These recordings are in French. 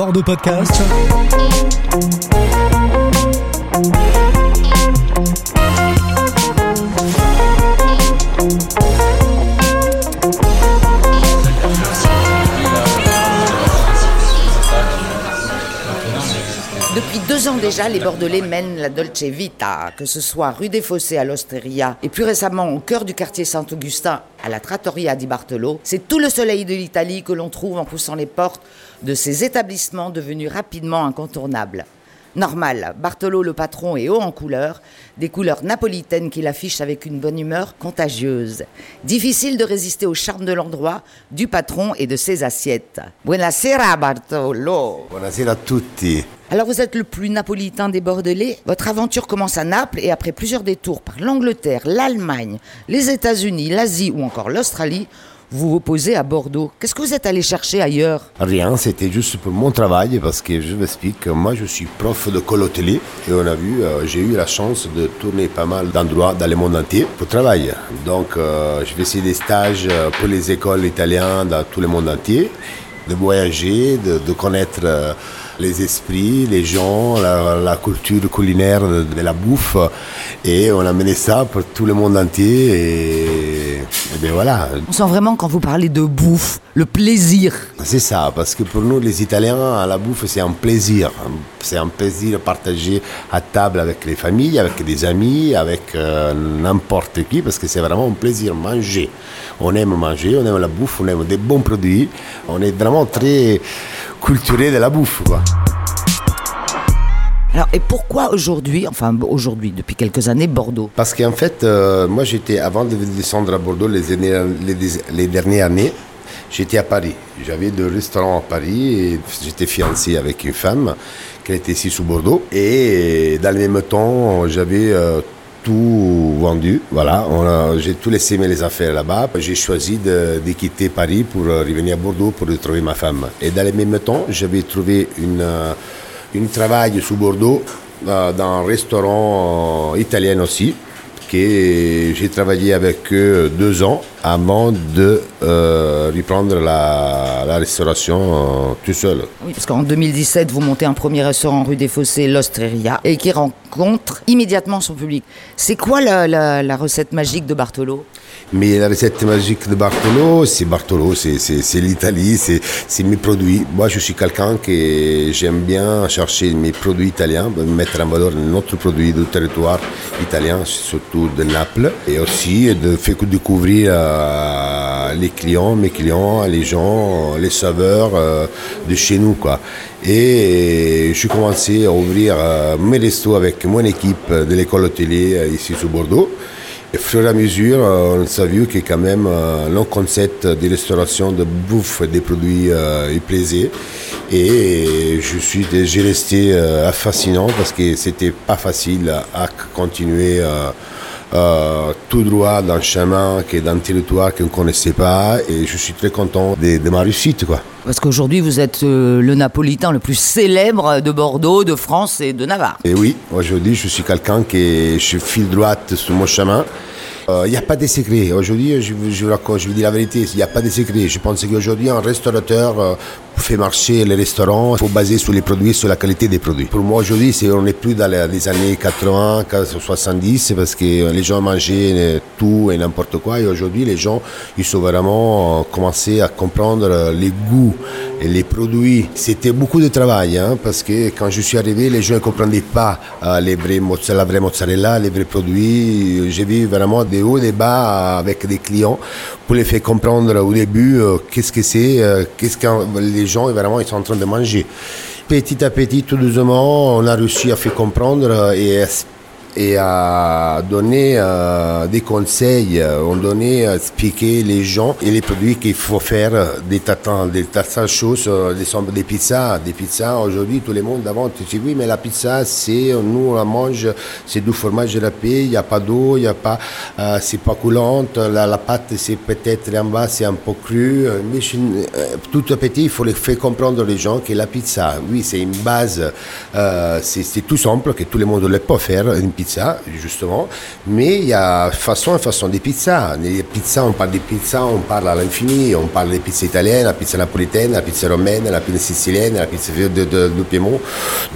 Bordeaux Podcast. Deux ans déjà, les Bordelais mènent la Dolce Vita, que ce soit rue des Fossés à l'Osteria et plus récemment au cœur du quartier Saint-Augustin à la Trattoria di Bartolo. C'est tout le soleil de l'Italie que l'on trouve en poussant les portes de ces établissements devenus rapidement incontournables. Normal, Bartolo le patron est haut en couleur, des couleurs napolitaines qu'il affiche avec une bonne humeur contagieuse. Difficile de résister au charme de l'endroit, du patron et de ses assiettes. Buonasera Bartolo. Buonasera a tutti. Alors vous êtes le plus napolitain des Bordelais. Votre aventure commence à Naples et après plusieurs détours par l'Angleterre, l'Allemagne, les États-Unis, l'Asie ou encore l'Australie, vous vous posez à Bordeaux. Qu'est-ce que vous êtes allé chercher ailleurs? Rien, c'était juste pour mon travail parce que je vous explique, moi je suis prof de coloterie et on a vu, euh, j'ai eu la chance de tourner pas mal d'endroits dans le monde entier pour travailler. Donc euh, je vais essayer des stages euh, pour les écoles italiennes dans tout le monde entier, de voyager, de, connaître les esprits, les gens, la, culture culinaire de, la bouffe et on a mené ça pour tout le monde entier bien voilà. On sent vraiment quand vous parlez de bouffe, le plaisir. C'est ça, parce que pour nous les Italiens, la bouffe c'est un plaisir. C'est un plaisir partagé à table avec les familles, avec des amis, avec euh, n'importe qui, parce que c'est vraiment un plaisir manger. On aime manger, on aime la bouffe, on aime des bons produits. On est vraiment très culturé de la bouffe. Quoi. Alors, et pourquoi aujourd'hui, enfin aujourd'hui, depuis quelques années, Bordeaux Parce qu'en fait, euh, moi j'étais, avant de descendre à Bordeaux les, dernières années, j'étais à Paris. J'avais deux restaurants à Paris et j'étais fiancé avec une femme qui était ici sous Bordeaux. Et dans le même temps, j'avais euh, tout vendu. Voilà, j'ai tout laissé mes affaires là-bas. J'ai choisi de, de, quitter Paris pour revenir à Bordeaux pour retrouver ma femme. Et dans le même temps, j'avais trouvé une, une travail sous Bordeaux euh, dans un restaurant euh, italien aussi que j'ai travaillé avec eux deux ans avant de euh, reprendre la, la restauration euh, tout seul. Oui, parce qu'en 2017, vous montez un premier restaurant rue des Fossés, l'Osteria, et qui rencontre immédiatement son public. C'est quoi la, la, la, recette magique de Bartolo? Mais la recette magique de Bartolo, c'est Bartolo, c'est l'Italie, c'est mes produits. Moi, je suis quelqu'un qui j'aime bien chercher mes produits italiens, mettre en valeur notre produit du territoire italien, surtout de Naples, et aussi de faire découvrir euh, les clients, mes clients, les gens, les saveurs euh, de chez nous. Quoi. Et j'ai commencé à ouvrir euh, mes restos avec mon équipe de l'école hôtelier ici sur Bordeaux. Et au fur et à mesure, on s'est vu que quand même le concept de restauration de bouffe des produits il plaisait. Et je suis j'ai resté fascinant parce que c'était pas facile à continuer euh, tout droit dans le chemin, qui est dans un territoire qu'on ne connaissait pas. Et je suis très content de, de ma réussite. Quoi. Parce qu'aujourd'hui, vous êtes euh, le Napolitain le plus célèbre de Bordeaux, de France et de Navarre. Et oui, aujourd'hui, je suis quelqu'un qui je file droite sur mon chemin. Il euh, n'y a pas de secret. Aujourd'hui, je, je, vous dis la vérité, il n'y a pas de secret. Je pense qu'aujourd'hui, un restaurateur euh, fait marcher les restaurants, il faut baser sur les produits, sur la qualité des produits. Pour moi, aujourd'hui, on n'est plus dans les années 80, 70, parce que les gens mangeaient tout et n'importe quoi. Et aujourd'hui, les gens, ils sont vraiment commencé à comprendre les goûts les produits. C'était beaucoup de travail, hein, parce que quand je suis arrivé, les gens ne comprenaient pas euh, les vrais la vraie mozzarella, les vrais produits. J'ai vu vraiment des hauts, des bas avec des clients pour les faire comprendre au début euh, qu'est-ce que c'est, euh, qu'est-ce que les gens vraiment ils sont en train de manger. Petit à petit, tout doucement, on a réussi à faire comprendre et et à donner euh, des conseils, on donnait à expliquer les gens et les produits qu'il faut faire, des tas, de choses, des, des pizzas, des pizzas. Aujourd'hui, tout le monde avant tu dis oui, mais la pizza, c'est nous on la mange, c'est du fromage râpé, il n'y a pas d'eau, il y a pas, euh, c'est pas coulante, la, pâte c'est peut-être en bas c'est un peu cru, mais euh, tout petit il faut les faire comprendre les gens que la pizza, oui, c'est une base, euh, c'est tout simple que tout le monde le peut faire. Une pizzas, justement, mais il y a façon et façon des pizzas. Les pizzas, on parle des pizzas, on parle à l'infini, on parle des pizzas italiennes, la pizza napolitaine, la pizza romaine, la pizza sicilienne, la pizza de, de, Piémont.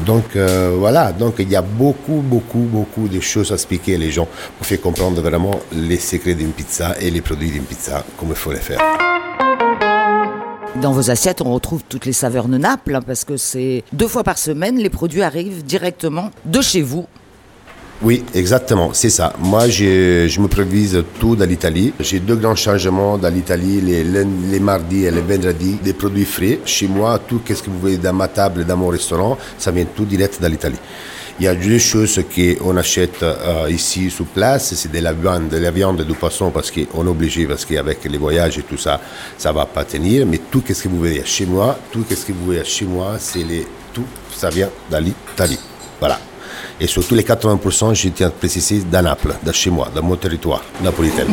Donc euh, voilà, donc il y a beaucoup, beaucoup, beaucoup de choses à expliquer les gens pour faire comprendre vraiment les secrets d'une pizza et les produits d'une pizza, comme il faut les faire. Dans vos assiettes, on retrouve toutes les saveurs de Naples, hein, parce que c'est deux fois par semaine, les produits arrivent directement de chez vous. Oui, exactement, c'est ça. Moi, je me prévise tout dans l'Italie. J'ai deux grands changements dans l'Italie, les, les, mardis et les vendredis, des produits frais. Chez moi, tout ce que vous voyez dans ma table, dans mon restaurant, ça vient tout direct de l'Italie. Il y a deux choses qu'on achète euh, ici sur place, c'est de la viande, de la viande et du poisson parce qu'on est obligé, parce qu'avec les voyages et tout ça, ça va pas tenir. Mais tout ce que vous voyez chez moi, tout ce que vous voyez chez moi, c'est les, tout, ça vient d'Italie. Voilà. Et surtout les 80%, je tiens à préciser, de Naples, de chez moi, de mon territoire napolitain.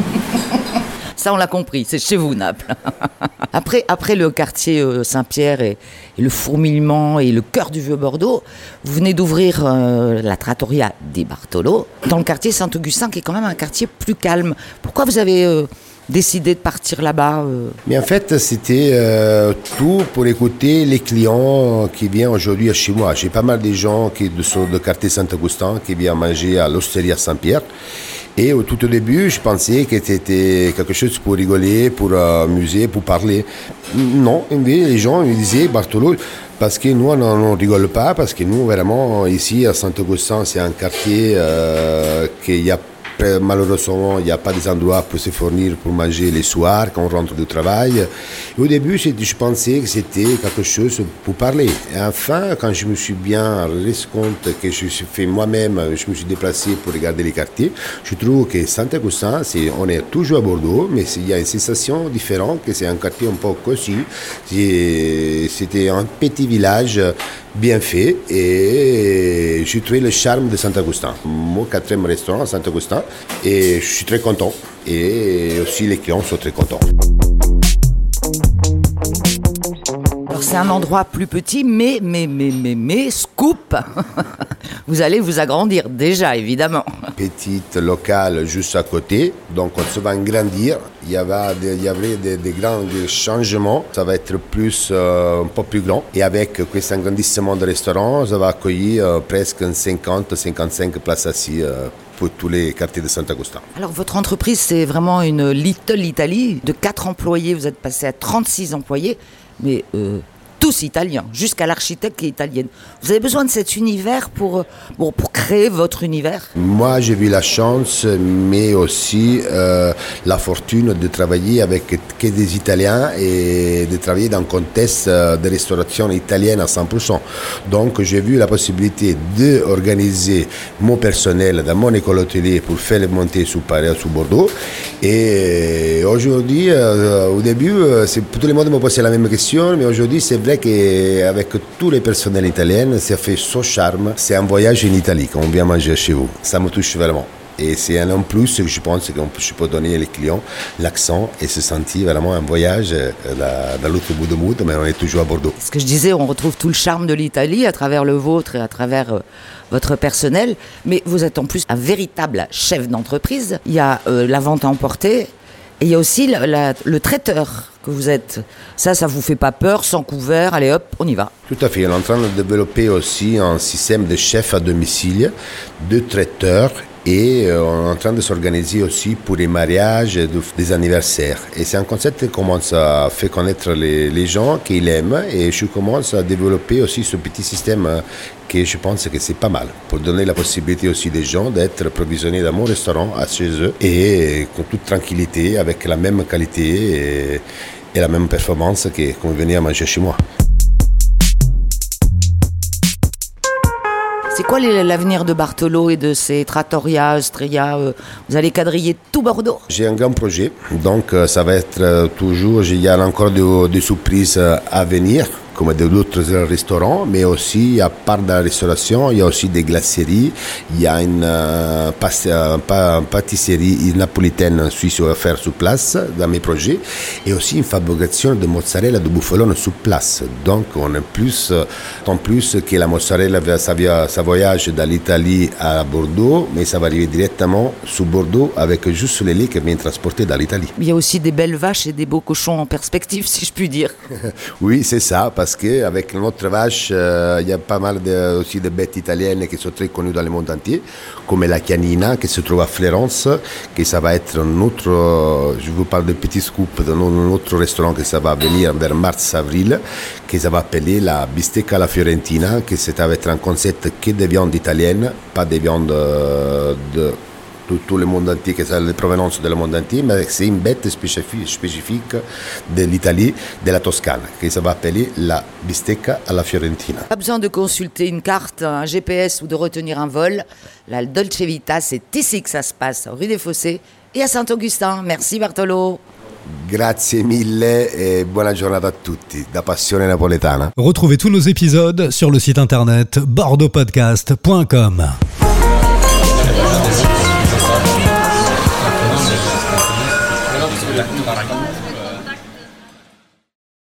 Ça, on l'a compris, c'est chez vous, Naples. après, après le quartier euh, Saint-Pierre et, le fourmillement et le cœur du Vieux-Bordeaux, vous venez d'ouvrir euh, la trattoria di Bartolo dans le quartier Saint-Augustin, qui est quand même un quartier plus calme. Pourquoi vous avez euh, décidé de partir là-bas Mais en fait, c'était tout pour écouter les clients qui viennent aujourd'hui chez moi. J'ai pas mal de gens qui sont de quartier Saint-Augustin qui viennent manger à l'Osteria Saint-Pierre. Et au tout début, je pensais que c'était quelque chose pour rigoler, pour amuser, pour parler. Non, les gens me disaient, Bartolo, parce que nous, on ne rigole pas, parce que nous, vraiment, ici, à Saint-Augustin, c'est un quartier euh, qu'il y a malheureusement, il n'y a pas des endroits pour se fournir pour manger les soirs quand on rentre du travail. au début, je pensais que c'était quelque chose pour parler. Et enfin, quand je me suis bien rendu compte que je suis fait moi-même, je me suis déplacé pour regarder les quartiers, je trouve que Saint-Augustin, on est toujours à Bordeaux, mais il y a une sensation différente, que c'est un quartier un peu cossu. C'était un petit village bien fait et j'ai trouvé le charme de Saint-Augustin. Mon quatrième restaurant à Saint-Augustin et je suis très content et aussi les clients sont très contents. c'est un endroit plus petit, mais, mais, mais, mais, mais, scoop Vous allez vous agrandir déjà, évidemment. Petite locale juste à côté, donc on se va grandir. Il y, avait, des, grands changements, ça va être plus, euh, un peu plus grand. Et avec cet agrandissement de restaurant, ça va accueillir euh, presque 50-55 places assises euh, pour tous les quartiers de Saint-Augustin. Alors votre entreprise, c'est vraiment une Little Italy. De 4 employés, vous êtes passé à 36 employés. Mais tous italiens, jusqu'à l'architecte italienne. Vous avez besoin de cet univers pour, euh, bon, pour créer votre univers? Moi, j'ai eu la chance, mais aussi euh, la fortune de travailler avec des Italiens et de travailler dans un contexte euh, de restauration italienne à 100%. Donc, j'ai vu la possibilité d'organiser mon personnel dans mon école hôtelier pour faire les montées sous Paris, sous Bordeaux. Et aujourd'hui, au début, tout le monde me posait la même question, mais aujourd'hui, c'est vrai qu'avec tous les personnels italiens, ça fait son charme. C'est un voyage en Italie qu'on vient manger chez vous. Ça me touche vraiment. Et c'est un en plus que je pense qu'on je peux donner aux clients l'accent et se sentir vraiment un voyage euh, dans l'autre bout du monde, mais on est toujours à Bordeaux. Ce que je disais, on retrouve tout le charme de l'Italie à travers le vôtre et à travers euh, votre personnel, mais vous êtes en plus un véritable chef d'entreprise. Il y a euh, la vente à emporter il y a aussi le traiteur que vous êtes. Ça, ça vous fait pas peur, sans couvert, allez hop, on y va. Tout à fait. On est en train de développer aussi un système de chef à domicile, de traiteurs et euh, on est en train de s'organiser aussi pour les mariages, des anniversaires. Et c'est un concept qui commence à faire connaître les, les gens qu'ils aiment et je commence à développer aussi ce petit système euh, que je pense que c'est pas mal. Pour donner la possibilité aussi des gens d'être provisionnés dans mon restaurant à chez eux et con toute tranquillité avec la même qualité et, et la même performance que quand vous venez à manger chez moi. C'est quoi l'avenir de Bartolo et de ses trattoria, Ostria euh, Vous allez quadriller tout Bordeaux? J'ai un grand projet, donc euh, ça va être euh, toujours, il y a encore des, surprises à venir comme d'autres restaurants, mais aussi, à part de la restauration, il y a aussi des glaceries, il y a une, euh, pâtisserie napolitaine suisse à faire sur place dans mes projets, et aussi une fabrication de mozzarella de bouffalone sur place. Donc, on est plus, en plus que la mozzarella, ça, ça voyage de l'Italie à Bordeaux, mais ça va arriver directement sur Bordeaux avec juste les lait qui vient transporté dans l'Italie. Il y a aussi des belles vaches et des beaux cochons en perspective, si je puis dire. oui, c'est ça, parce qu'avec notre vache, euh, il y a pas mal de, aussi de bêtes italiennes qui sont très connues dans le monde entier, comme la canina qui se trouve à Florence, que ça va être un autre, je vous parle de petits scoop, d'un autre restaurant que ça va venir vers mars-avril, que ça va appeler la bistecca alla fiorentina, ça va être un concept que de viande italienne, pas de viande euh, de tout, le monde entier, que c'est la provenance du monde entier, mais c'est une bête spécifique de l'Italie, de la Toscane, qui se va appeler la bistecca alla fiorentina. Pas besoin de consulter une carte, un GPS ou de retenir un vol. La Dolce Vita, c'est ici que ça se passe, rue des Fossés et à Saint-Augustin. Merci Bartolo. Grazie mille et bonne journée à tutti da Passione Napoletana. Retrouvez tous nos épisodes sur le site internet bordeauxpodcast.com.